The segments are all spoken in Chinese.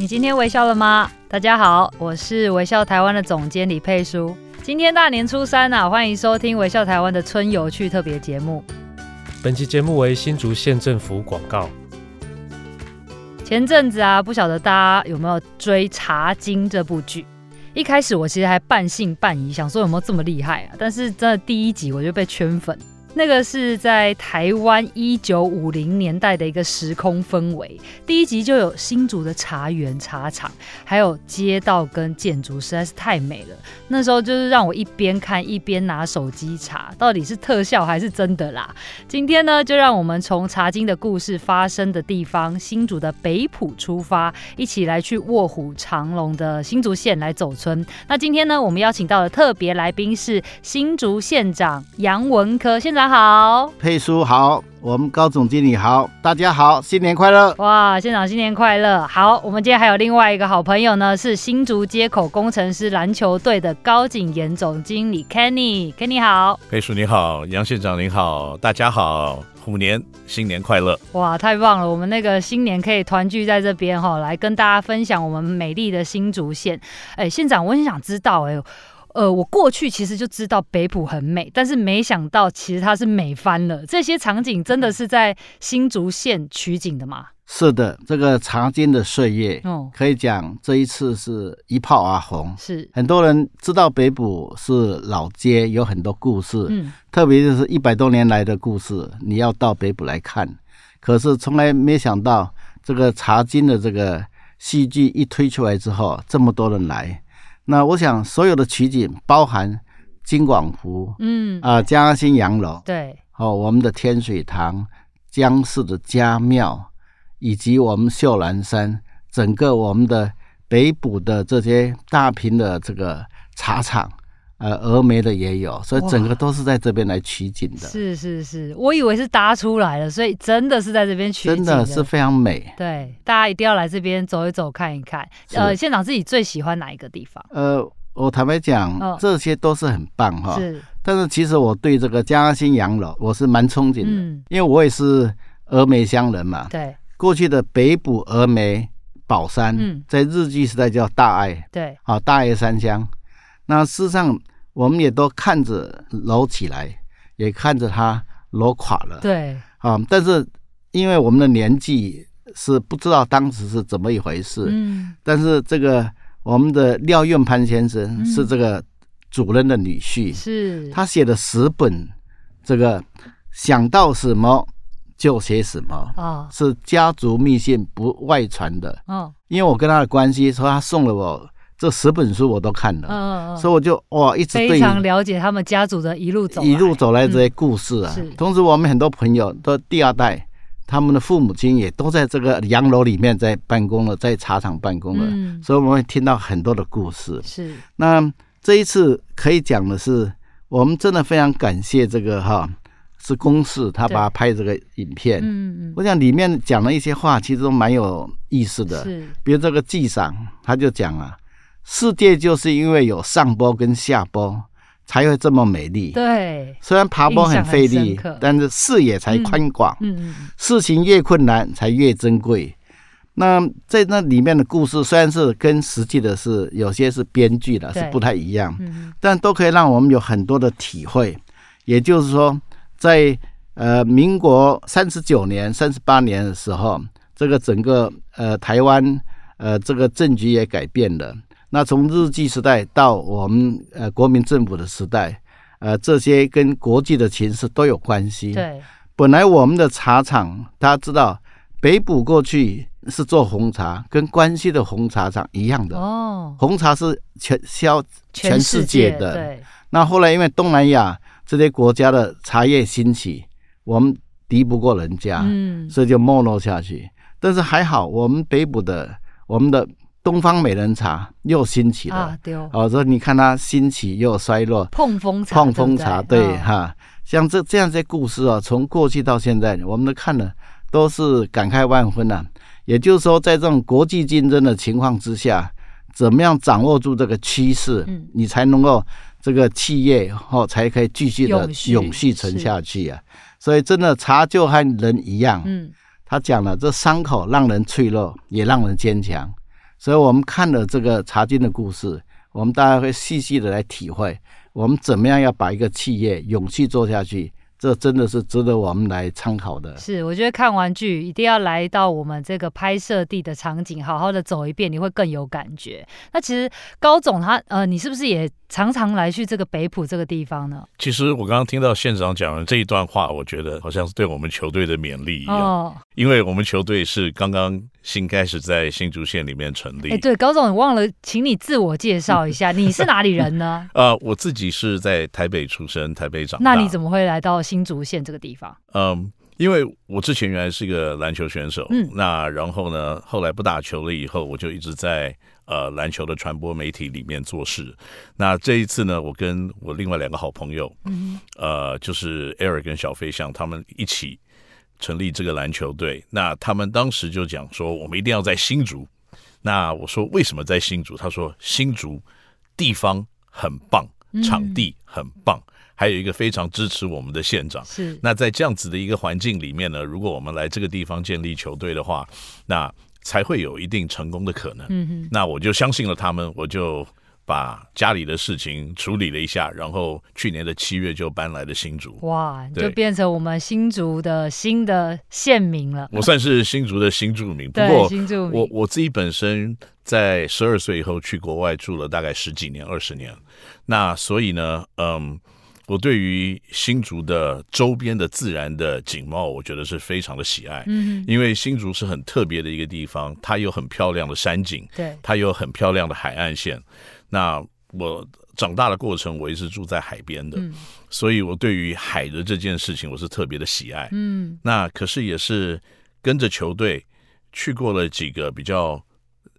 你今天微笑了吗？大家好，我是微笑台湾的总监李佩书。今天大年初三啊，欢迎收听微笑台湾的春游趣特别节目。本期节目为新竹县政府广告。前阵子啊，不晓得大家有没有追《茶经》这部剧？一开始我其实还半信半疑，想说有没有这么厉害啊？但是真的第一集我就被圈粉。那个是在台湾一九五零年代的一个时空氛围，第一集就有新竹的茶园、茶厂，还有街道跟建筑，实在是太美了。那时候就是让我一边看一边拿手机查，到底是特效还是真的啦。今天呢，就让我们从茶经的故事发生的地方新竹的北埔出发，一起来去卧虎藏龙的新竹县来走村。那今天呢，我们邀请到的特别来宾是新竹县长杨文科县长。好，佩叔好，我们高总经理好，大家好，新年快乐！哇，县长新年快乐！好，我们今天还有另外一个好朋友呢，是新竹街口工程师篮球队的高景炎总经理 Kenny，Kenny 好，佩叔你好，杨县长您好，大家好，虎年新年快乐！哇，太棒了，我们那个新年可以团聚在这边哈，来跟大家分享我们美丽的新竹县。哎，县长，我很想知道哎。呃，我过去其实就知道北埔很美，但是没想到其实它是美翻了。这些场景真的是在新竹县取景的吗？是的，这个茶经的岁月，哦，可以讲这一次是一炮而红。是很多人知道北埔是老街，有很多故事，嗯，特别就是一百多年来的故事，你要到北埔来看。可是从来没想到，这个茶经的这个戏剧一推出来之后，这么多人来。那我想，所有的取景包含金广福，嗯。啊，嘉兴洋楼，对，哦，我们的天水堂、江氏的家庙，以及我们秀兰山，整个我们的北埔的这些大坪的这个茶厂，呃，峨眉的也有，所以整个都是在这边来取景的。是是是，我以为是搭出来的，所以真的是在这边取景的，真的是非常美。对，大家一定要来这边走一走，看一看。呃，县长自己最喜欢哪一个地方？呃，我坦白讲，哦、这些都是很棒哈。是，但是其实我对这个嘉兴洋楼我是蛮憧憬的，嗯、因为我也是峨眉乡人嘛。对，过去的北埔峨眉宝山，嗯、在日据时代叫大爱。对，好，大爱三乡。那事实上。我们也都看着楼起来，也看着它楼垮了。对，啊，但是因为我们的年纪是不知道当时是怎么一回事。嗯。但是这个我们的廖运潘先生是这个主任的女婿，是、嗯。他写的十本，这个想到什么就写什么。哦。是家族密信不外传的。哦。因为我跟他的关系，说他送了我。这十本书我都看了，嗯、所以我就哇一直对非常了解他们家族的一路走来一路走来这些故事啊。嗯、同时，我们很多朋友都第二代，他们的父母亲也都在这个洋楼里面在办公了，在茶厂办公了，嗯、所以我们会听到很多的故事。是。那这一次可以讲的是，我们真的非常感谢这个哈，是公事他把他拍这个影片。嗯嗯。我想里面讲了一些话，其实都蛮有意思的。是。比如这个纪赏，他就讲啊。世界就是因为有上坡跟下坡，才会这么美丽。对，虽然爬坡很费力，但是视野才宽广。嗯，事情越困难才越珍贵。那在那里面的故事，虽然是跟实际的是有些是编剧的，是不太一样。嗯，但都可以让我们有很多的体会。也就是说，在呃民国三十九年、三十八年的时候，这个整个呃台湾呃这个政局也改变了。那从日据时代到我们呃国民政府的时代，呃这些跟国际的情势都有关系。对，本来我们的茶厂，大家知道北埔过去是做红茶，跟关西的红茶厂一样的。哦，红茶是全销全世界的。对。那后来因为东南亚这些国家的茶叶兴起，我们敌不过人家，嗯，所以就没落下去。但是还好，我们北埔的我们的。东方美人茶又兴起了，啊、哦，所以你看它兴起又衰落。碰风茶，碰风茶，对，对哈，像这这样这些故事啊，从过去到现在，我们都看了，都是感慨万分呐、啊。也就是说，在这种国际竞争的情况之下，怎么样掌握住这个趋势，嗯、你才能够这个企业哦才可以继续的永续存下去啊。所以真的茶就和人一样，嗯，他讲了，这伤口让人脆弱，也让人坚强。所以我们看了这个茶金的故事，我们大家会细细的来体会，我们怎么样要把一个企业勇气做下去。这真的是值得我们来参考的。是，我觉得看完剧一定要来到我们这个拍摄地的场景，好好的走一遍，你会更有感觉。那其实高总他呃，你是不是也常常来去这个北埔这个地方呢？其实我刚刚听到县长讲的这一段话，我觉得好像是对我们球队的勉励一样，哦、因为我们球队是刚刚。新开始在新竹县里面成立。哎，对，高总，你忘了，请你自我介绍一下，你是哪里人呢？呃，我自己是在台北出生，台北长大。那你怎么会来到新竹县这个地方？嗯，因为我之前原来是一个篮球选手，嗯，那然后呢，后来不打球了以后，我就一直在呃篮球的传播媒体里面做事。那这一次呢，我跟我另外两个好朋友，嗯，呃，就是 Eric 跟小飞象他们一起。成立这个篮球队，那他们当时就讲说，我们一定要在新竹。那我说为什么在新竹？他说新竹地方很棒，场地很棒，嗯、还有一个非常支持我们的县长。是。那在这样子的一个环境里面呢，如果我们来这个地方建立球队的话，那才会有一定成功的可能。嗯哼。那我就相信了他们，我就。把家里的事情处理了一下，然后去年的七月就搬来了新竹。哇，就变成我们新竹的新的县民了。我算是新竹的新住民，不过新住民我我自己本身在十二岁以后去国外住了大概十几年、二十年。那所以呢，嗯，我对于新竹的周边的自然的景貌，我觉得是非常的喜爱。嗯，因为新竹是很特别的一个地方，它有很漂亮的山景，对，它有很漂亮的海岸线。那我长大的过程，我一直住在海边的，嗯、所以我对于海的这件事情，我是特别的喜爱。嗯，那可是也是跟着球队去过了几个比较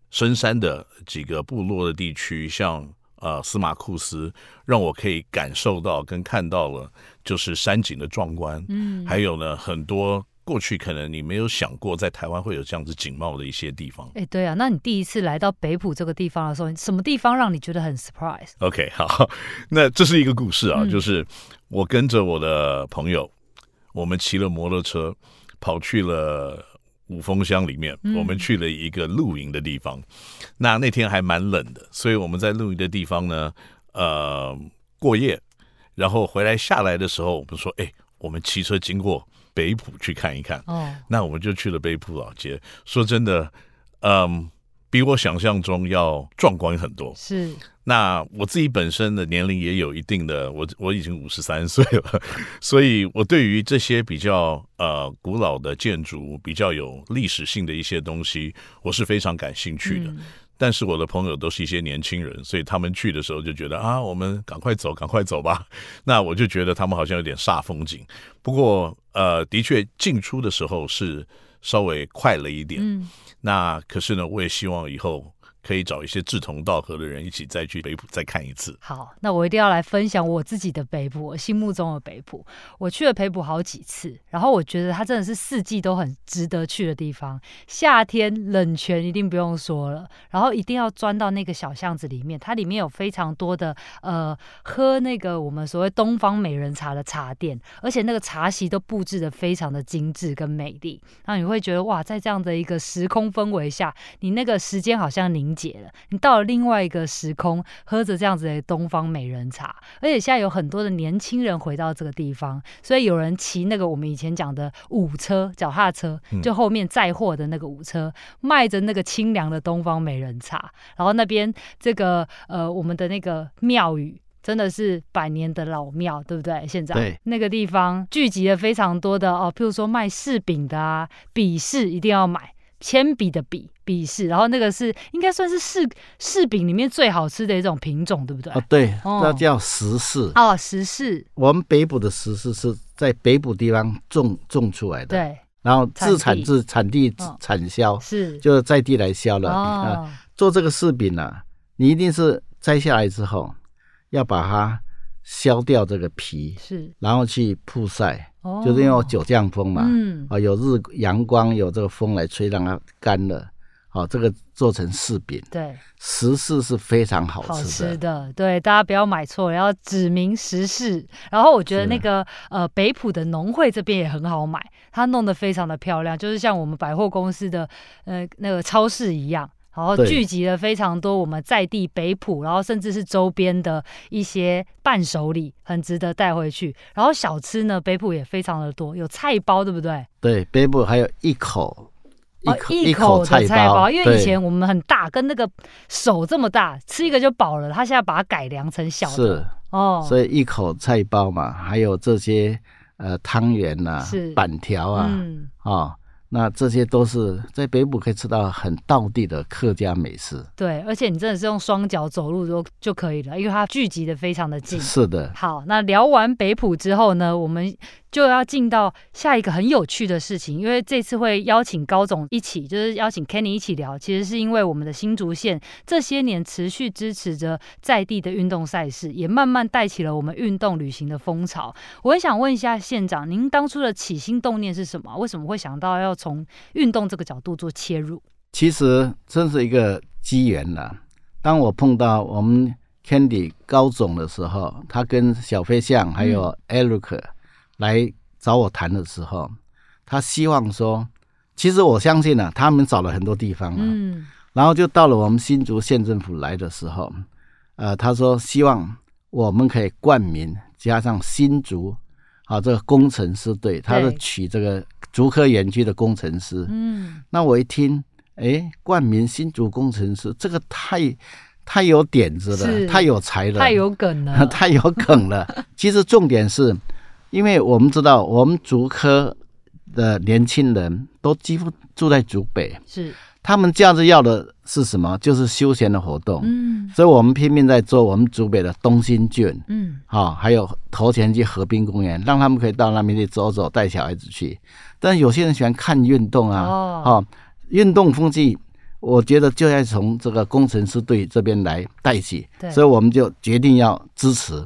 深山的几个部落的地区，像呃司马库斯，让我可以感受到跟看到了就是山景的壮观。嗯，还有呢很多。过去可能你没有想过，在台湾会有这样子景貌的一些地方。哎，对啊，那你第一次来到北埔这个地方的时候，什么地方让你觉得很 surprise？OK，好，那这是一个故事啊，嗯、就是我跟着我的朋友，我们骑了摩托车跑去了五峰乡里面，嗯、我们去了一个露营的地方。那那天还蛮冷的，所以我们在露营的地方呢，呃，过夜，然后回来下来的时候，我们说，哎，我们骑车经过。北浦去看一看，哦，那我们就去了北浦老街。说真的，嗯，比我想象中要壮观很多。是，那我自己本身的年龄也有一定的，我我已经五十三岁了，所以我对于这些比较呃古老的建筑、比较有历史性的一些东西，我是非常感兴趣的。嗯但是我的朋友都是一些年轻人，所以他们去的时候就觉得啊，我们赶快走，赶快走吧。那我就觉得他们好像有点煞风景。不过，呃，的确进出的时候是稍微快了一点。嗯。那可是呢，我也希望以后。可以找一些志同道合的人一起再去北埔再看一次。好，那我一定要来分享我自己的北埔，我心目中的北埔。我去了北埔好几次，然后我觉得它真的是四季都很值得去的地方。夏天冷泉一定不用说了，然后一定要钻到那个小巷子里面，它里面有非常多的呃喝那个我们所谓东方美人茶的茶店，而且那个茶席都布置得非常的精致跟美丽，然后你会觉得哇，在这样的一个时空氛围下，你那个时间好像凝解了，你到了另外一个时空，喝着这样子的东方美人茶，而且现在有很多的年轻人回到这个地方，所以有人骑那个我们以前讲的五车脚踏车，就后面载货的那个五车，卖着那个清凉的东方美人茶，然后那边这个呃我们的那个庙宇真的是百年的老庙，对不对？现在对那个地方聚集了非常多的哦，譬如说卖柿饼的啊，笔柿一定要买。铅笔的笔笔柿，然后那个是应该算是柿柿饼里面最好吃的一种品种，对不对？啊，对，那叫石柿。哦，石柿。我们北部的石柿是在北部地方种种出来的，对。然后自产自产地产销，是就是在地来销了啊。做这个柿饼呢，你一定是摘下来之后要把它削掉这个皮，是，然后去曝晒。哦、就是因为九降风嘛，嗯，啊，有日阳光，有这个风来吹，让它干了，好，这个做成柿饼，对，石柿是非常好吃的，好吃的，对，大家不要买错，要指明石柿。然后我觉得那个呃北埔的农会这边也很好买，它弄得非常的漂亮，就是像我们百货公司的呃那个超市一样。然后聚集了非常多我们在地北埔，然后甚至是周边的一些伴手礼，很值得带回去。然后小吃呢，北埔也非常的多，有菜包，对不对？对，北埔还有一口。哦，一口的菜包，因为以前我们很大，跟那个手这么大，吃一个就饱了。他现在把它改良成小的，是哦，所以一口菜包嘛，还有这些呃汤圆呐、板条啊，嗯哦那这些都是在北埔可以吃到很道地的客家美食。对，而且你真的是用双脚走路就就可以了，因为它聚集的非常的近。是的。好，那聊完北埔之后呢，我们就要进到下一个很有趣的事情，因为这次会邀请高总一起，就是邀请 Kenny 一起聊，其实是因为我们的新竹县这些年持续支持着在地的运动赛事，也慢慢带起了我们运动旅行的风潮。我很想问一下县长，您当初的起心动念是什么？为什么会想到要从运动这个角度做切入，其实真是一个机缘呐。当我碰到我们 Candy 高总的时候，他跟小飞象还有 Eric 来找我谈的时候，他希望说，其实我相信啊，他们找了很多地方啊，嗯，然后就到了我们新竹县政府来的时候，呃，他说希望我们可以冠名加上新竹，啊，这个工程师队，他是取这个。竹科园区的工程师，嗯，那我一听，哎，冠名新竹工程师，这个太太有点子了，太有才了，太有梗了，太有梗了。其实重点是，因为我们知道，我们竹科的年轻人都几乎住在竹北，是。他们假日要的是什么？就是休闲的活动。嗯，所以我们拼命在做我们竹北的东兴圳。嗯，好，还有头前去河滨公园，让他们可以到那边去走走，带小孩子去。但有些人喜欢看运动啊，哦，运动风气，我觉得就要从这个工程师队这边来带起。对，所以我们就决定要支持。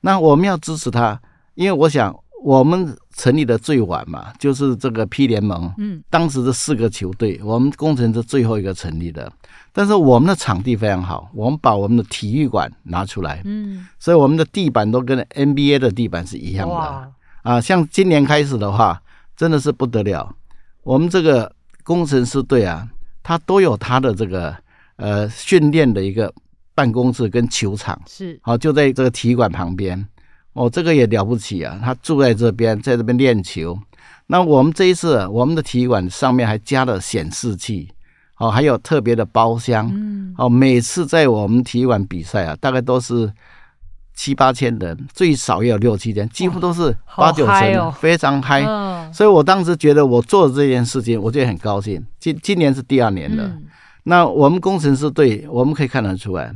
那我们要支持他，因为我想。我们成立的最晚嘛，就是这个 P 联盟。嗯，当时的四个球队，我们工程是最后一个成立的。但是我们的场地非常好，我们把我们的体育馆拿出来。嗯，所以我们的地板都跟 NBA 的地板是一样的。啊，像今年开始的话，真的是不得了。我们这个工程师队啊，他都有他的这个呃训练的一个办公室跟球场。是，好，就在这个体育馆旁边。哦，这个也了不起啊！他住在这边，在这边练球。那我们这一次，我们的体育馆上面还加了显示器，哦，还有特别的包厢。嗯，哦，每次在我们体育馆比赛啊，大概都是七八千人，最少也有六七千，几乎都是八九成，哦，非常嗨。嗯，所以我当时觉得我做的这件事情，我就很高兴。今今年是第二年了。嗯，那我们工程师队，我们可以看得出来，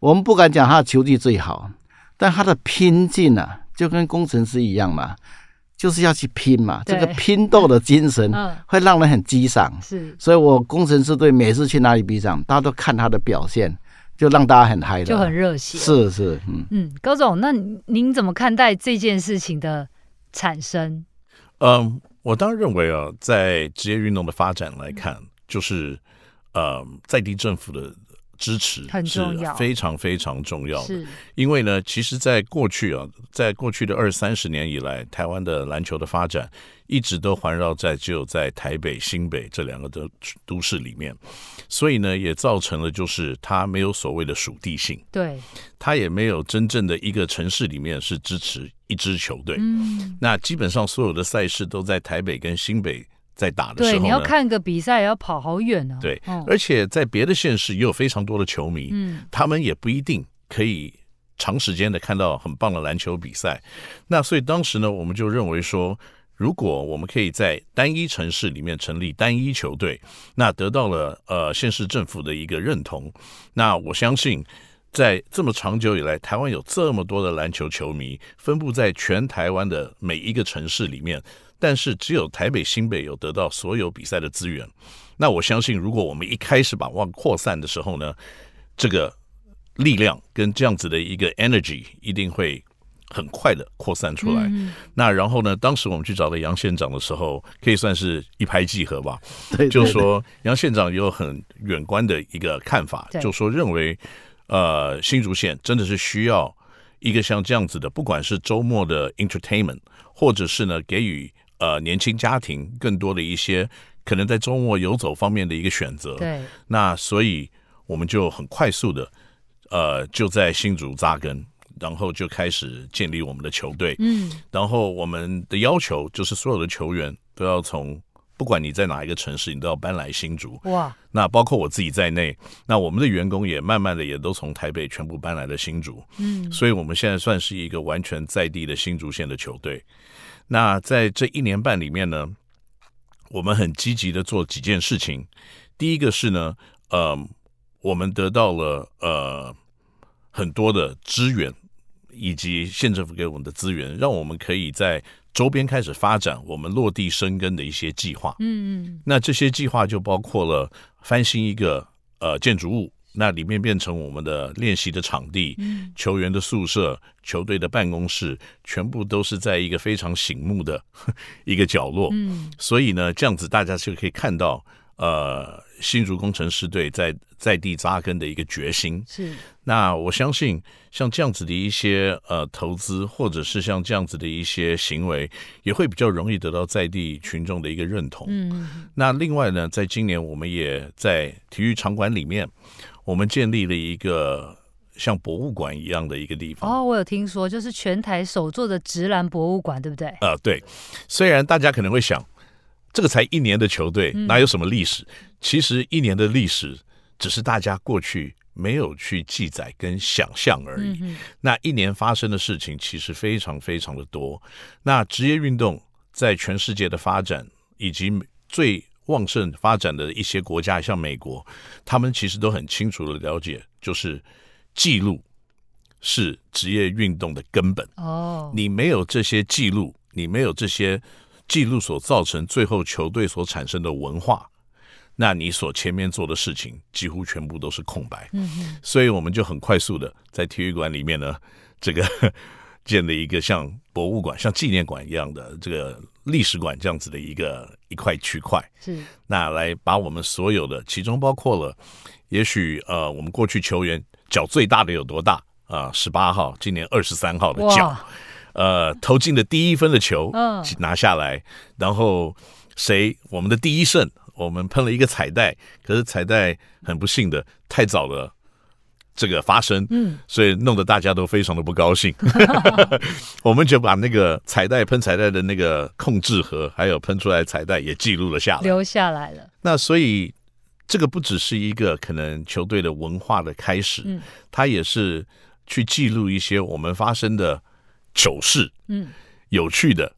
我们不敢讲他的球技最好。但他的拼劲啊，就跟工程师一样嘛，就是要去拼嘛。这个拼斗的精神会让人很激赏。是，所以我工程师队每次去哪里比赛，大家都看他的表现，就让大家很嗨的，就很热血。是是，嗯嗯，高总，那您怎么看待这件事情的产生？嗯，我当然认为啊，在职业运动的发展来看，就是呃，在地政府的。支持是非常非常重要的，是。因为呢，其实，在过去啊，在过去的二三十年以来，台湾的篮球的发展一直都环绕在只有在台北、新北这两个的都市里面，所以呢，也造成了就是它没有所谓的属地性，对，它也没有真正的一个城市里面是支持一支球队，嗯，那基本上所有的赛事都在台北跟新北。在打的时候，对，你要看个比赛也要跑好远呢。对，而且在别的县市也有非常多的球迷，嗯，他们也不一定可以长时间的看到很棒的篮球比赛。那所以当时呢，我们就认为说，如果我们可以在单一城市里面成立单一球队，那得到了呃县市政府的一个认同，那我相信在这么长久以来，台湾有这么多的篮球球迷分布在全台湾的每一个城市里面。但是只有台北、新北有得到所有比赛的资源，那我相信，如果我们一开始把往扩散的时候呢，这个力量跟这样子的一个 energy 一定会很快的扩散出来。嗯、那然后呢，当时我们去找了杨县长的时候，可以算是一拍即合吧。对对对，就说杨县长有很远观的一个看法，就说认为，呃，新竹县真的是需要一个像这样子的，不管是周末的 entertainment，或者是呢给予。呃年轻家庭更多的一些可能在周末游走方面的一个选择。对，那所以我们就很快速的呃就在新竹扎根，然后就开始建立我们的球队。嗯，然后我们的要求就是所有的球员都要从。不管你在哪一个城市，你都要搬来新竹。哇！那包括我自己在内，那我们的员工也慢慢的也都从台北全部搬来了新竹。嗯，所以我们现在算是一个完全在地的新竹县的球队。那在这一年半里面呢，我们很积极的做几件事情。第一个是呢，呃，我们得到了呃很多的资源，以及县政府给我们的资源，让我们可以在。周边开始发展我们落地生根的一些计划，嗯嗯，那这些计划就包括了翻新一个呃建筑物，那里面变成我们的练习的场地，嗯，球员的宿舍、球队的办公室，全部都是在一个非常醒目的 一个角落，嗯，所以呢，这样子大家就可以看到呃新竹工程师队在在地扎根的一个决心。是，那我相信。像这样子的一些呃投资，或者是像这样子的一些行为，也会比较容易得到在地群众的一个认同。嗯，那另外呢，在今年我们也在体育场馆里面，我们建立了一个像博物馆一样的一个地方。哦，我有听说，就是全台首座的直篮博物馆，对不对？呃，对。虽然大家可能会想，这个才一年的球队，哪有什么历史？嗯，其实一年的历史，只是大家过去。没有去记载跟想象而已。嗯。那一年发生的事情其实非常非常的多。那职业运动在全世界的发展，以及最旺盛发展的一些国家，像美国，他们其实都很清楚的了解，就是记录是职业运动的根本。哦，你没有这些记录，你没有这些记录所造成最后球队所产生的文化。那你所前面做的事情几乎全部都是空白，嗯，所以我们就很快速的在体育馆里面呢，这个 建了一个像博物馆、像纪念馆一样的这个历史馆这样子的一个一块区块，是。那来把我们所有的，其中包括了，也许呃，我们过去球员脚最大的有多大？啊？十八号，今年二十三号的脚，呃，投进的第一分的球，嗯，拿下来，然后谁我们的第一胜。我们喷了一个彩带，可是彩带很不幸的太早了，这个发生，嗯，所以弄得大家都非常的不高兴。我们就把那个彩带喷彩带的那个控制盒，还有喷出来彩带也记录了下来，留下来了。那所以这个不只是一个可能球队的文化的开始，嗯，它也是去记录一些我们发生的糗事，嗯，有趣的，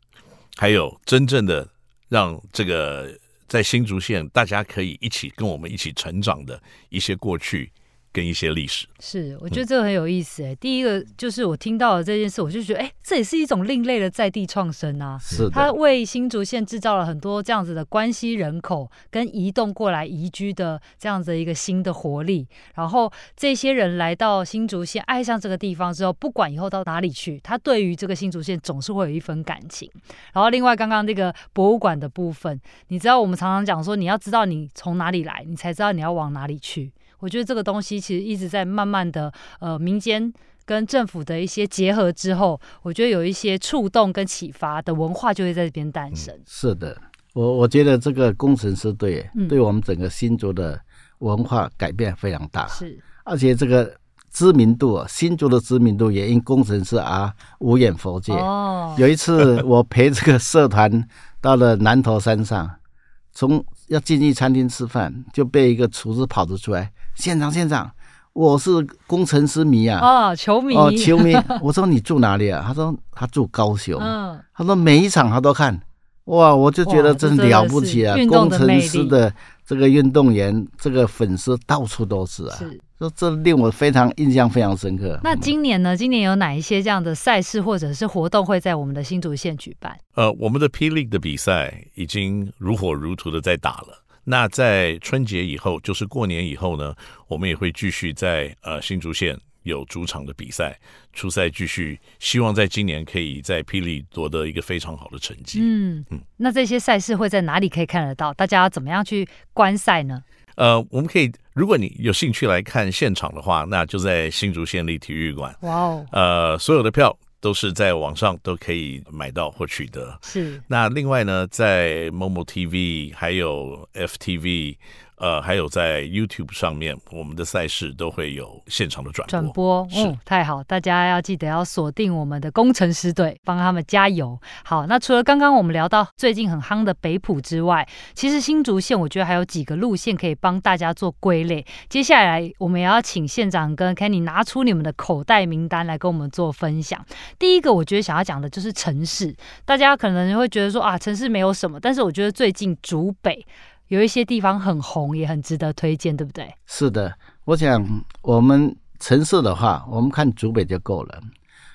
还有真正的让这个。在新竹县，大家可以一起跟我们一起成长的一些过去跟一些历史。是，我觉得这个很有意思哎、欸。第一个就是我听到了这件事，我就觉得，哎，这也是一种另类的在地创生啊。是的，他为新竹县制造了很多这样子的关系人口跟移动过来移居的这样子的一个新的活力。然后这些人来到新竹县，爱上这个地方之后，不管以后到哪里去，他对于这个新竹县总是会有一份感情。然后另外刚刚那个博物馆的部分，你知道我们常常讲说，你要知道你从哪里来，你才知道你要往哪里去。我觉得这个东西其实一直在慢慢的，呃，民间跟政府的一些结合之后，我觉得有一些触动跟启发的文化就会在这边诞生。嗯、是的，我我觉得这个工程师队对我们整个新竹的文化改变非常大。是、嗯，而且这个知名度，新竹的知名度也因工程师而无远佛界。哦，有一次我陪这个社团到了南头山上，从要进去餐厅吃饭，就被一个厨师跑着出来。县长，县长，我是工程师迷啊！哦，球迷哦，球迷。我说你住哪里啊？他说他住高雄。嗯，他说每一场他都看，哇，我就觉得真了不起啊！工程师的这个运动员，这个粉丝到处都是啊。是，这这令我非常印象非常深刻。那今年呢？今年有哪一些这样的赛事或者是活动会在我们的新竹县举办？呃，我们的 P League 的比赛已经如火如荼的在打了。那在春节以后，就是过年以后呢，我们也会继续在呃新竹县有主场的比赛，初赛继续，希望在今年可以在霹雳夺得一个非常好的成绩。嗯嗯，那这些赛事会在哪里可以看得到？大家要怎么样去观赛呢？呃，我们可以，如果你有兴趣来看现场的话，那就在新竹县立体育馆。哇哦，呃，所有的票都是在网上都可以买到或取得。是。那另外呢，在 Momo TV 还有 FTV。呃，还有在 YouTube 上面，我们的赛事都会有现场的转播。转播，嗯，太好，大家要记得要锁定我们的工程师队，帮他们加油。好，那除了刚刚我们聊到最近很夯的北埔之外，其实新竹县我觉得还有几个路线可以帮大家做归类。接下来我们也要请县长跟 Kenny 拿出你们的口袋名单来跟我们做分享。第一个，我觉得想要讲的就是城市，大家可能会觉得说啊，城市没有什么，但是我觉得最近竹北。有一些地方很红，也很值得推荐，对不对？是的，我想我们城市的话，我们看竹北就够了。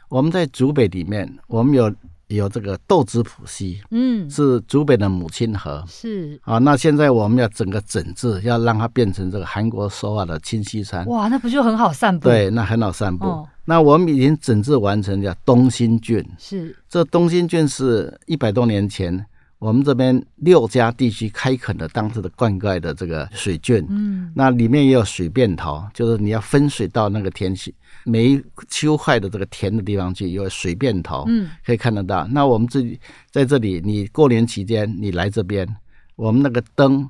我们在竹北里面，我们有有这个豆子浦溪，嗯，是竹北的母亲河，是啊。那现在我们要整个整治，要让它变成这个韩国首尔的清溪山。哇，那不就很好散步？对，那很好散步。哦、那我们已经整治完成，叫东新郡，是这东新郡是一百多年前。我们这边六家地区开垦的当时的灌溉的这个水圳，嗯，那里面也有水便头，就是你要分水到那个田区，每一区块的这个田的地方去有水便头，嗯，可以看得到。那我们这里在这里，你过年期间你来这边，我们那个灯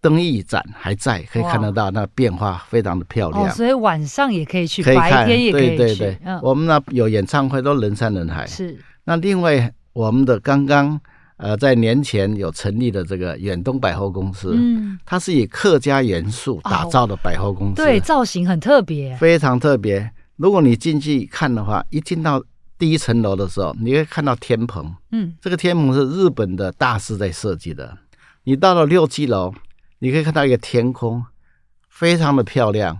灯艺展还在，可以看得到，那变化非常的漂亮。哦，所以晚上也可以去，可以看，白天也可以去。对对对，嗯，我们那有演唱会都人山人海。是。那另外我们的刚刚。呃，在年前有成立的这个远东百货公司，嗯，它是以客家元素打造的百货公司，对，造型很特别，非常特别。如果你进去看的话，一进到第一层楼的时候，你会看到天棚，嗯，这个天棚是日本的大师在设计的。你到了六七楼，你可以看到一个天空，非常的漂亮。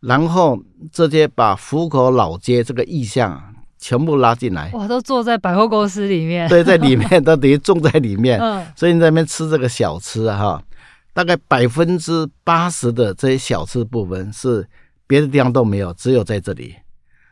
然后直接把福口老街这个意象。全部拉进来，哇！都坐在百货公司里面，对，在里面都等于种在里面，嗯，所以你在那边吃这个小吃啊，哈，大概百分之八十的这些小吃部分是别的地方都没有，只有在这里。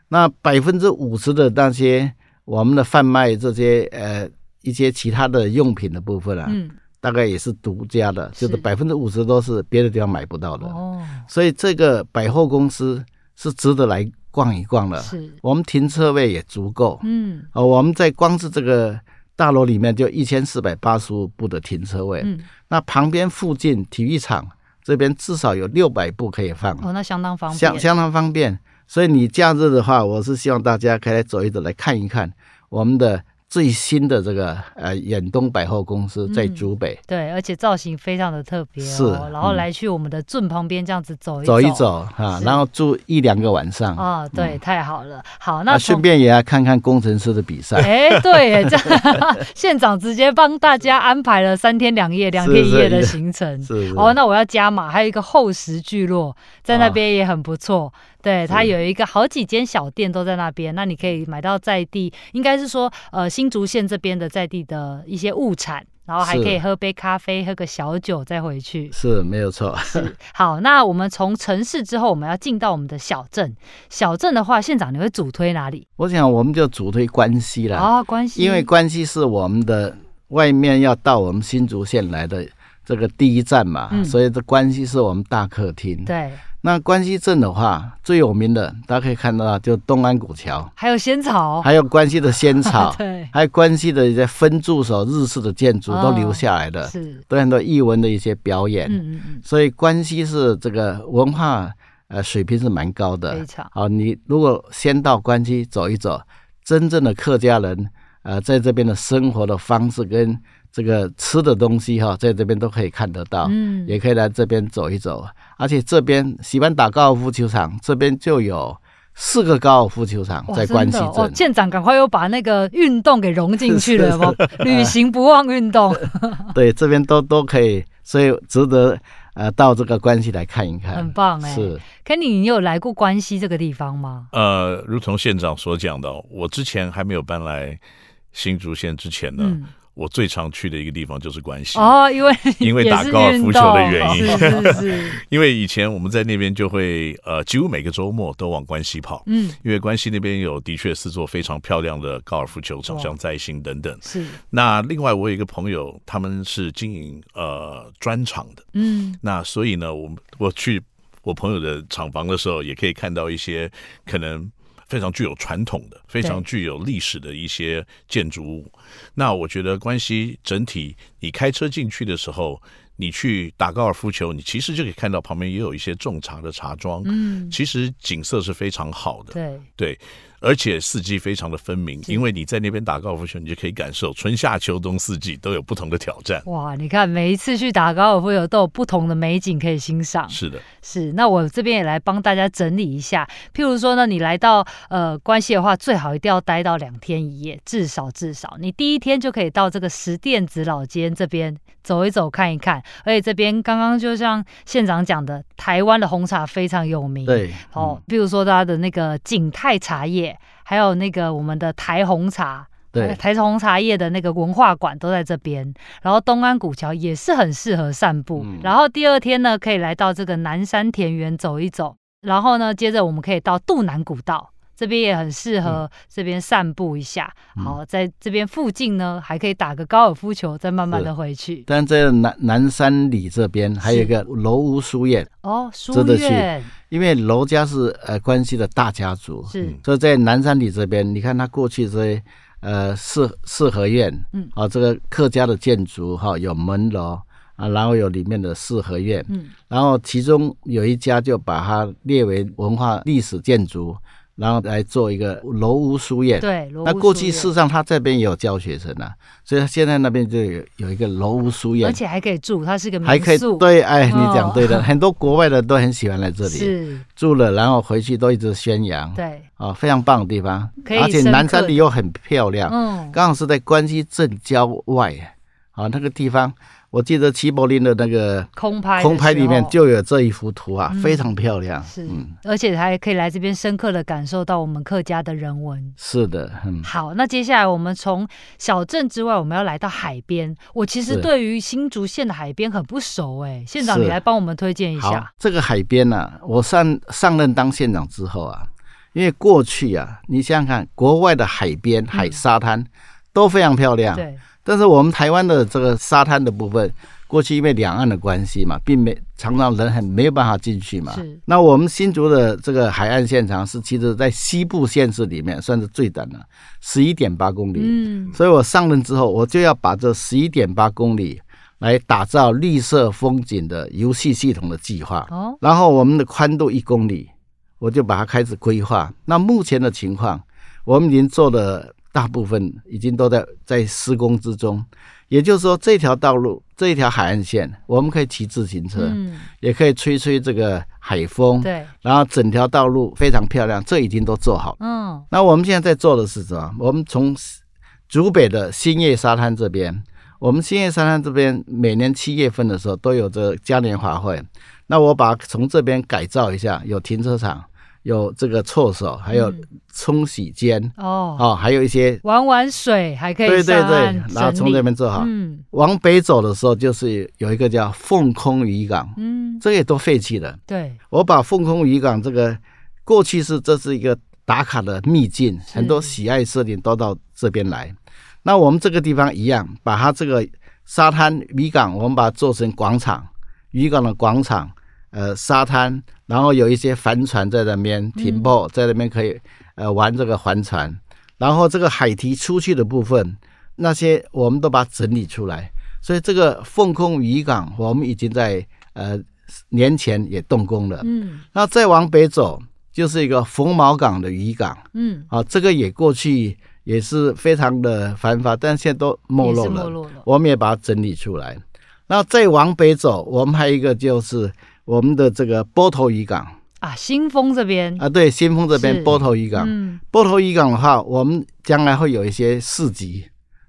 那百分之五十的那些我们的贩卖这些呃一些其他的用品的部分啊，嗯，大概也是独家的，就是百分之五十都是别的地方买不到的。哦，所以这个百货公司是值得来逛一逛了，是。我们停车位也足够，嗯，哦，我们在光是这个大楼里面就一千四百八十五部的停车位，嗯，那旁边附近体育场这边至少有六百部可以放，哦，那相当方便，相相当方便，所以你假日的话，我是希望大家可以来走一走，来看一看我们的。最新的这个呃远东百货公司在竹北，嗯，对，而且造型非常的特别，哦，是，然后来去我们的镇旁边这样子走一走，走一走啊，然后住一两个晚上。啊，哦，对，嗯，太好了，好，那顺便也要看看工程师的比赛，哎，对，这样县长直接帮大家安排了三天两夜，两天一夜的行程，是，是，是，哦，那我要加码，还有一个厚实聚落在那边也很不错。哦对，它有一个好几间小店都在那边，那你可以买到在地，应该是说呃新竹县这边的在地的一些物产，然后还可以喝杯咖啡，喝个小酒再回去，是没有错。是 好，那我们从城市之后，我们要进到我们的小镇。小镇的话，县长你会主推哪里？我想我们就主推关西了啊，关西，因为关西是我们的外面要到我们新竹县来的这个第一站嘛，嗯、所以这关西是我们大客厅。对。那关西镇的话，最有名的，大家可以看到，就东安古桥，还有仙草，还有关西的仙草，对，还有关西的一些分驻所日式的建筑都留下来的，哦、是，都很多艺文的一些表演，嗯嗯嗯，所以关西是这个文化呃水平是蛮高的，非常好。你如果先到关西走一走，真正的客家人呃在这边的生活的方式跟。这个吃的东西哈，在这边都可以看得到，嗯，也可以来这边走一走。而且这边喜欢打高尔夫球场，这边就有四个高尔夫球场在关西镇。哦，县长赶快又把那个运动给融进去了，旅行不忘运动。对，这边都都可以，所以值得呃到这个关西来看一看。很棒哎，是。Kenny，你有来过关西这个地方吗？呃，如同县长所讲的，我之前还没有搬来新竹县之前呢。嗯我最常去的一个地方就是关西哦，因为 因为打高尔夫球的原因，是是是。因为以前我们在那边就会呃，几乎每个周末都往关西跑，嗯，因为关西那边有的确是座非常漂亮的高尔夫球场，像在兴等等。是。那另外我有一个朋友，他们是经营呃砖厂的，嗯，那所以呢，我我去我朋友的厂房的时候，也可以看到一些可能。非常具有传统的、非常具有历史的一些建筑物。那我觉得关西整体，你开车进去的时候，你去打高尔夫球，你其实就可以看到旁边也有一些种茶的茶庄。嗯，其实景色是非常好的。对对。而且四季非常的分明，因为你在那边打高尔夫球，你就可以感受春夏秋冬四季都有不同的挑战。哇，你看每一次去打高尔夫球都有不同的美景可以欣赏。是的，是。那我这边也来帮大家整理一下，譬如说呢，你来到呃关西的话，最好一定要待到两天一夜，至少至少。你第一天就可以到这个石殿子老街这边走一走看一看，而且这边刚刚就像县长讲的，台湾的红茶非常有名。对，哦，譬如说它的那个景泰茶叶。还有那个我们的台红茶，对，台红茶叶的那个文化馆都在这边。然后东安古桥也是很适合散步。嗯、然后第二天呢，可以来到这个南山田园走一走。然后呢，接着我们可以到杜南古道。这边也很适合这边散步一下。嗯、好，在这边附近呢，还可以打个高尔夫球，再慢慢的回去。但在南南山里这边还有一个楼屋书院。哦，书院，因为楼家是呃关系的大家族，是，所以在南山里这边，你看他过去这些呃四四合院，嗯，啊，这个客家的建筑哈、哦，有门楼啊，然后有里面的四合院，嗯，然后其中有一家就把它列为文化历史建筑。然后来做一个楼屋书院，对，那过去事实上他这边也有教学生啊，所以现在那边就有有一个楼屋书院，而且还可以住，它是个还可以对，哎，你讲对的，哦、很多国外的都很喜欢来这里，是。住了，然后回去都一直宣扬，对，啊、哦，非常棒的地方，可以而且南山里又很漂亮，嗯，刚好是在关西镇郊外，啊，那个地方。我记得齐柏林的那个空拍空拍里面就有这一幅图啊，嗯、非常漂亮。是，嗯、而且还可以来这边深刻的感受到我们客家的人文。是的，嗯。好，那接下来我们从小镇之外，我们要来到海边。我其实对于新竹县的海边很不熟哎、欸，县长你来帮我们推荐一下。这个海边呢、啊，我上上任当县长之后啊，因为过去啊，你想想看，国外的海边海沙滩都非常漂亮。嗯、对。但是我们台湾的这个沙滩的部分，过去因为两岸的关系嘛，并没常常人很没有办法进去嘛。是。那我们新竹的这个海岸线长是其实在西部县市里面算是最短的，十一点八公里。嗯。所以我上任之后，我就要把这十一点八公里来打造绿色风景的游戏系统的计划。哦。然后我们的宽度一公里，我就把它开始规划。那目前的情况，我们已经做了。大部分已经都在在施工之中，也就是说，这条道路这一条海岸线，我们可以骑自行车，嗯，也可以吹吹这个海风，对，然后整条道路非常漂亮，这已经都做好。嗯，那我们现在在做的是什么？我们从竹北的兴业沙滩这边，我们兴业沙滩这边每年七月份的时候都有这个嘉年华会，那我把从这边改造一下，有停车场。有这个厕所，还有冲洗间、嗯、哦，哦，还有一些玩玩水，还可以对对对，然后从这边做好。嗯，往北走的时候，就是有一个叫凤空渔港，嗯，这个也都废弃了。对，我把凤空渔港这个过去是这是一个打卡的秘境，很多喜爱摄影都到这边来。那我们这个地方一样，把它这个沙滩渔港，我们把它做成广场，渔港的广场。呃，沙滩，然后有一些帆船在那边停泊，在那边可以呃玩这个帆船，然后这个海堤出去的部分，那些我们都把它整理出来。所以这个凤空渔港，我们已经在呃年前也动工了。嗯，那再往北走，就是一个冯毛港的渔港。嗯，啊，这个也过去也是非常的繁华，但现在都没落了。没落了。我们也把它整理出来。那再往北走，我们还有一个就是。我们的这个波头渔港。啊，新丰这边。啊，对，新丰这边波头渔港，嗯，波头渔港的话，我们将来会有一些市集，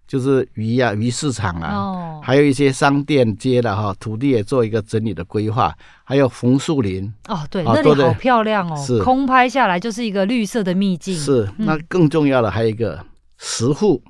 就是鱼啊，鱼市场啊，哦，还有一些商店街的哈，土地也做一个整理的规划，还有红树林。哦，对，那里好漂亮哦，是。空拍下来就是一个绿色的秘境，是，那更重要的还有一个石沪。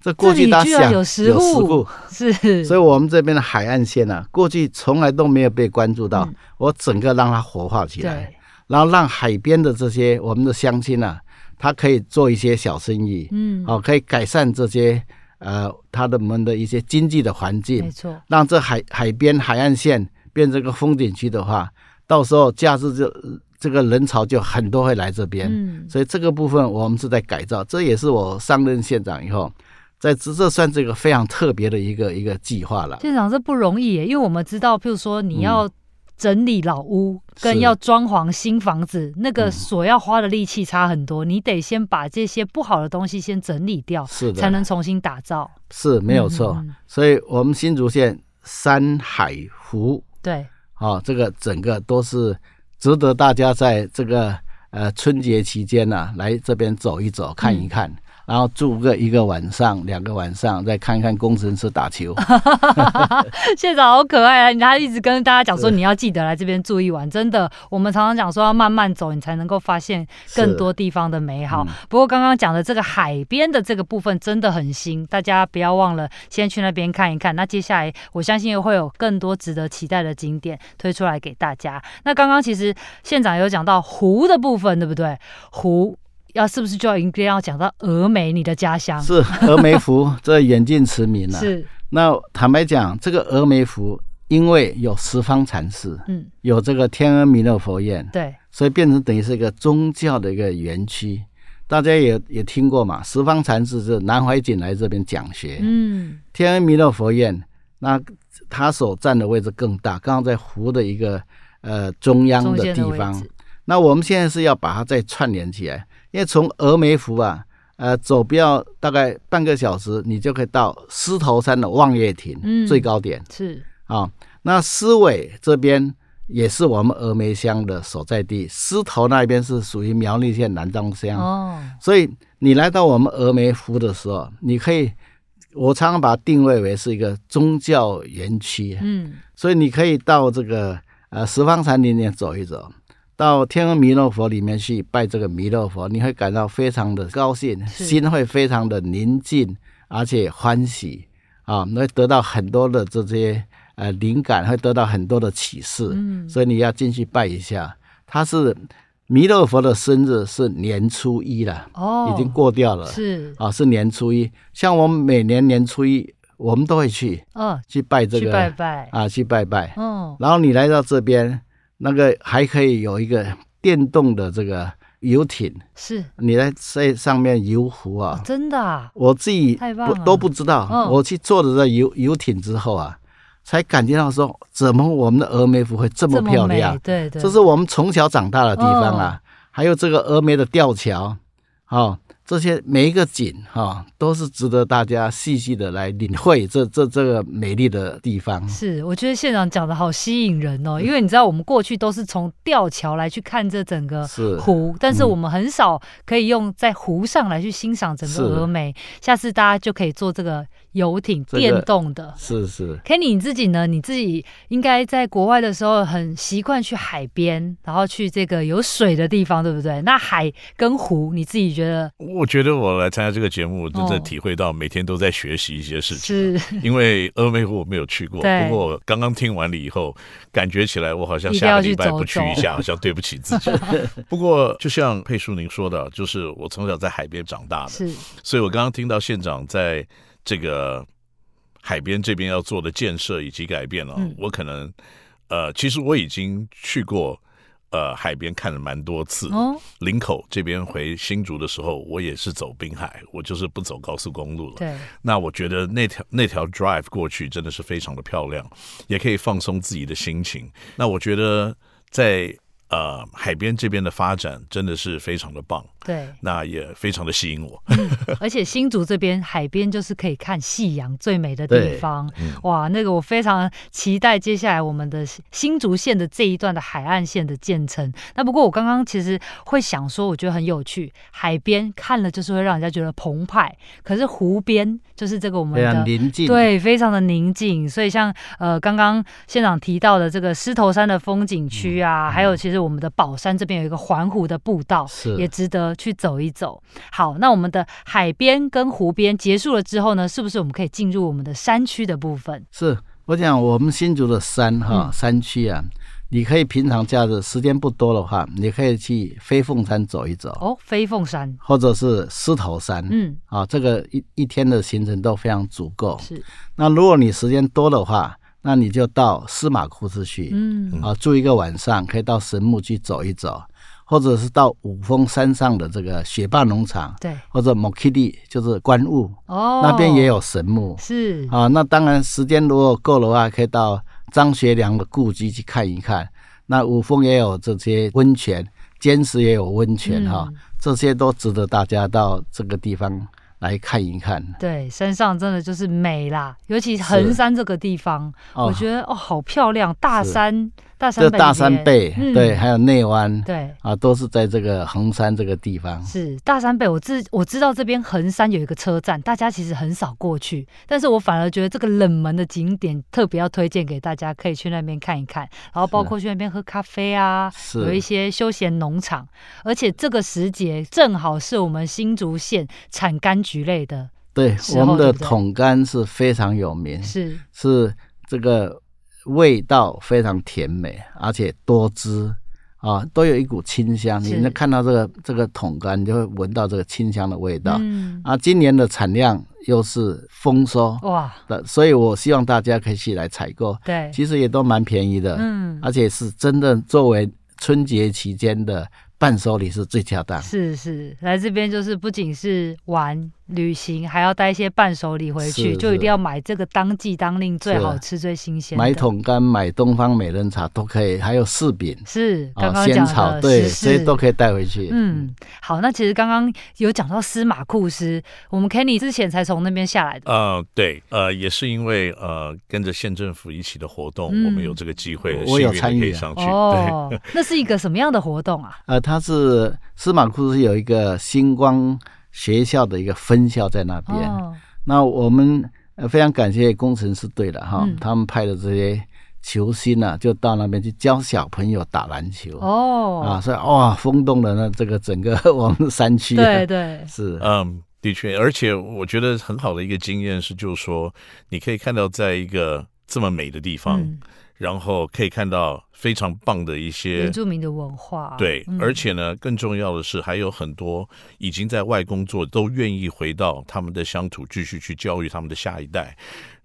这过去大家想有事故，是，所以我们这边的海岸线呢、啊，过去从来都没有被关注到，嗯、我整个让它活化起来，然后让海边的这些我们的乡亲啊，他可以做一些小生意，嗯，好、哦，可以改善这些呃他的们的一些经济的环境，没错，让这海海边海岸线变成个风景区的话，到时候假日就这个人潮就很多会来这边。嗯，所以这个部分我们是在改造，这也是我上任县长以后，在这这算这个非常特别的一个一个计划了。县长这不容易耶，因为我们知道，譬如说你要整理老屋，跟要装潢新房子，那个所要花的力气差很多。你得先把这些不好的东西先整理掉，是的，才能重新打造。是没有错，所以我们新竹县山海湖，对，哦，这个整个都是值得大家在这个呃春节期间呢、啊、来这边走一走，看一看。嗯然后住个一个晚上，两个晚上，再看看工程师打球。县长好可爱啊！他一直跟大家讲说，你要记得来这边住一晚。真的，我们常常讲说要慢慢走，你才能够发现更多地方的美好。嗯、不过刚刚讲的这个海边的这个部分真的很新，大家不要忘了先去那边看一看。那接下来我相信会有更多值得期待的景点推出来给大家。那刚刚其实县长有讲到湖的部分，对不对？湖。要是不是就要应该要讲到峨眉，你的家乡是峨眉湖，这远近驰名了。是，那坦白讲，这个峨眉湖因为有十方禅寺，嗯，有这个天恩弥勒佛院，对，所以变成等于是一个宗教的一个园区。大家也也听过嘛，十方禅寺是南怀瑾来这边讲学，嗯，天恩弥勒佛院，那他所占的位置更大，刚好在湖的一个呃中央的地方。那我们现在是要把它再串联起来。因为从峨眉湖啊，呃，走不要大概半个小时，你就可以到狮头山的望月亭，嗯，最高点是啊、哦。那狮尾这边也是我们峨眉乡的所在地，狮头那边是属于苗栗县南庄乡哦。所以你来到我们峨眉湖的时候，你可以，我常常把它定位为是一个宗教园区，嗯，所以你可以到这个呃十方禅林里面走一走。到天恩弥勒佛里面去拜这个弥勒佛，你会感到非常的高兴，心会非常的宁静，而且欢喜啊，你会得到很多的这些呃灵感，会得到很多的启示。嗯，所以你要进去拜一下。他是弥勒佛的生日是年初一了，哦，已经过掉了，是啊，是年初一。像我们每年年初一，我们都会去，哦，去拜这个，去拜拜啊，去拜拜。哦，然后你来到这边。那个还可以有一个电动的这个游艇，是你在在上面游湖啊？哦、真的啊？我自己不都不知道，哦、我去坐着这游游艇之后啊，才感觉到说，怎么我们的峨眉湖会这么漂亮？对对，这是我们从小长大的地方啊，哦、还有这个峨眉的吊桥，哦。这些每一个景哈、哦，都是值得大家细细的来领会这这这个美丽的地方。是，我觉得县长讲的好吸引人哦，因为你知道我们过去都是从吊桥来去看这整个湖，是但是我们很少可以用在湖上来去欣赏整个峨眉。下次大家就可以做这个游艇，电动的。是是。Kenny 你自己呢？你自己应该在国外的时候很习惯去海边，然后去这个有水的地方，对不对？那海跟湖，你自己觉得？我觉得我来参加这个节目，真正体会到每天都在学习一些事情。是，因为峨眉湖我没有去过，不过刚刚听完了以后，感觉起来我好像下个礼拜不去一下，好像对不起自己。不过就像佩叔您说的，就是我从小在海边长大的，是，所以我刚刚听到县长在这个海边这边要做的建设以及改变了，我可能呃，其实我已经去过。呃，海边看了蛮多次。哦，林口这边回新竹的时候，我也是走滨海，我就是不走高速公路了。对，那我觉得那条那条 drive 过去真的是非常的漂亮，也可以放松自己的心情。那我觉得在。呃，海边这边的发展真的是非常的棒，对，那也非常的吸引我。嗯、而且新竹这边海边就是可以看夕阳最美的地方，嗯、哇，那个我非常期待接下来我们的新竹县的这一段的海岸线的建成。那不过我刚刚其实会想说，我觉得很有趣，海边看了就是会让人家觉得澎湃，可是湖边就是这个我们的宁静，对，非常的宁静。所以像呃刚刚县长提到的这个狮头山的风景区啊，嗯、还有其实。我们的宝山这边有一个环湖的步道，是也值得去走一走。好，那我们的海边跟湖边结束了之后呢，是不是我们可以进入我们的山区的部分？是我讲我们新竹的山哈、嗯、山区啊，你可以平常假日时间不多的话，你可以去飞凤山走一走哦，飞凤山或者是狮头山，嗯啊，这个一一天的行程都非常足够。是，那如果你时间多的话。那你就到司马库斯去，嗯，啊，住一个晚上，可以到神木去走一走，或者是到五峰山上的这个雪霸农场，对，或者莫基地，就是观雾，哦，那边也有神木，是。啊，那当然时间如果够的话，可以到张学良的故居去看一看。那五峰也有这些温泉，尖石也有温泉哈、嗯，这些都值得大家到这个地方来看一看。对，山上真的就是美啦，尤其横山这个地方，我觉得哦，好漂亮，大山。大山大山背，嗯、对，还有内湾，对。啊，都是在这个横山这个地方。是大山背，我知我知道这边横山有一个车站，大家其实很少过去，但是我反而觉得这个冷门的景点特别要推荐给大家，可以去那边看一看，然后包括去那边喝咖啡啊，有一些休闲农场，而且这个时节正好是我们新竹县产柑橘类的，对，我们的桶柑是非常有名，是。是这个。味道非常甜美，而且多汁啊，都有一股清香。你能看到这个这个桶干，你就会闻到这个清香的味道。嗯啊，今年的产量又是丰收哇，所以我希望大家可以去来采购。对，其实也都蛮便宜的，嗯，而且是真的作为春节期间的伴手礼是最恰当。是是，来这边就是不仅是玩。旅行还要带一些伴手礼回去，就一定要买这个当季当令最好吃、最新鲜的。买桶柑、买东方美人茶都可以，还有柿饼是刚刚讲的对，这些都可以带回去。嗯，好，那其实刚刚有讲到司马库斯，我们 Kenny 之前才从那边下来的。呃，对，呃，也是因为呃跟着县政府一起的活动，嗯、我们有这个机会，我有参与上去。哦，对，那是一个什么样的活动啊？呃，它是司马库斯有一个星光。学校的一个分校在那边，哦、那我们非常感谢工程师队的哈，嗯、他们派的这些球星呢、啊，就到那边去教小朋友打篮球。哦，啊，所以哇，风动了那这个整个 我们山区、啊，对对。是，嗯，的确，而且我觉得很好的一个经验是，就是说你可以看到在一个这么美的地方。嗯然后可以看到非常棒的一些原住民的文化，对，嗯、而且呢，更重要的是，还有很多已经在外工作，都愿意回到他们的乡土，继续去教育他们的下一代。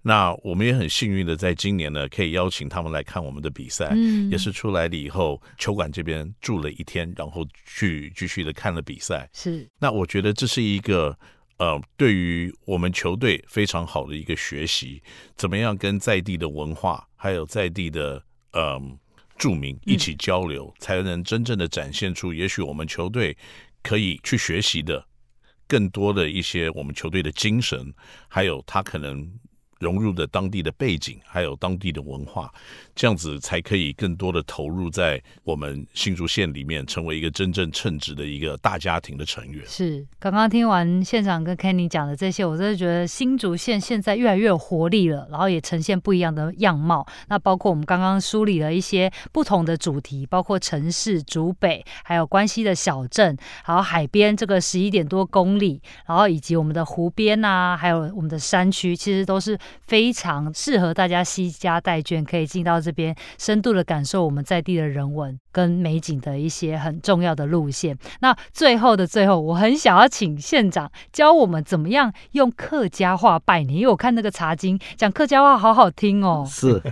那我们也很幸运的，在今年呢，可以邀请他们来看我们的比赛，嗯，也是出来了以后，球馆这边住了一天，然后去继续的看了比赛。是，那我觉得这是一个。呃，对于我们球队非常好的一个学习，怎么样跟在地的文化还有在地的呃著名一起交流，嗯，才能真正的展现出，也许我们球队可以去学习的更多的一些我们球队的精神，还有他可能。融入的当地的背景，还有当地的文化，这样子才可以更多的投入在我们新竹县里面，成为一个真正称职的一个大家庭的成员。是，刚刚听完县长跟 Kenny 讲的这些，我真的觉得新竹县现在越来越有活力了，然后也呈现不一样的样貌。那包括我们刚刚梳理了一些不同的主题，包括城市、竹北，还有关西的小镇，还有海边这个十一点多公里，然后以及我们的湖边啊，还有我们的山区，其实都是。非常适合大家惜家带眷，可以进到这边，深度的感受我们在地的人文跟美景的一些很重要的路线。那最后的最后，我很想要请县长教我们怎么样用客家话拜年，因为我看那个茶经讲客家话好好听哦。是，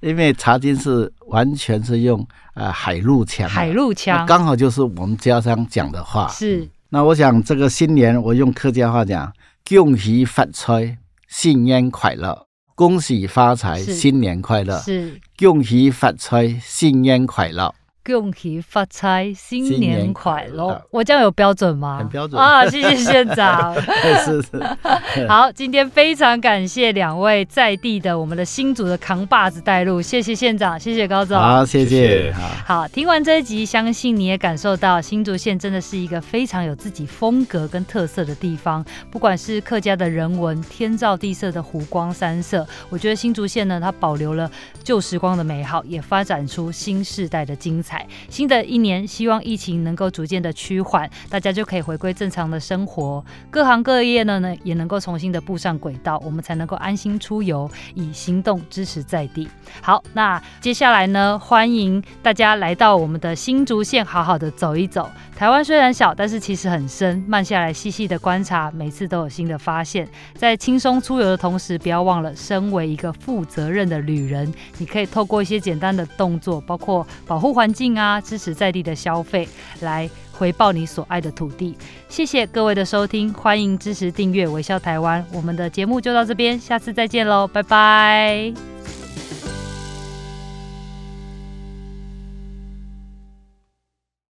因为茶经是完全是用呃海陆腔，海陆腔刚好就是我们家乡讲的话。是，那我想这个新年我用客家话讲，恭喜发财。新年快乐，恭喜发财，新年快乐，是。恭喜发财，新年快乐。恭喜发财，新年快乐！我这样有标准吗？很标准啊！谢谢县长。是是。好，今天非常感谢两位在地的我们的新竹的扛把子带路，谢谢县长，谢谢高总。好，谢谢。好，听完这一集，相信你也感受到新竹县真的是一个非常有自己风格跟特色的地方。不管是客家的人文、天造地设的湖光山色，我觉得新竹县呢，它保留了旧时光的美好，也发展出新世代的精彩。彩。新的一年，希望疫情能够逐渐的趋缓，大家就可以回归正常的生活，各行各业呢呢也能够重新的步上轨道，我们才能够安心出游，以行动支持在地。好，那接下来呢，欢迎大家来到我们的新竹县，好好的走一走。台湾虽然小，但是其实很深，慢下来细细的观察，每次都有新的发现。在轻松出游的同时，不要忘了，身为一个负责任的旅人，你可以透过一些简单的动作，包括保护环境境啊，支持在地的消费，来回报你所爱的土地。谢谢各位的收听，欢迎支持订阅微笑台湾。我们的节目就到这边，下次再见喽，拜拜。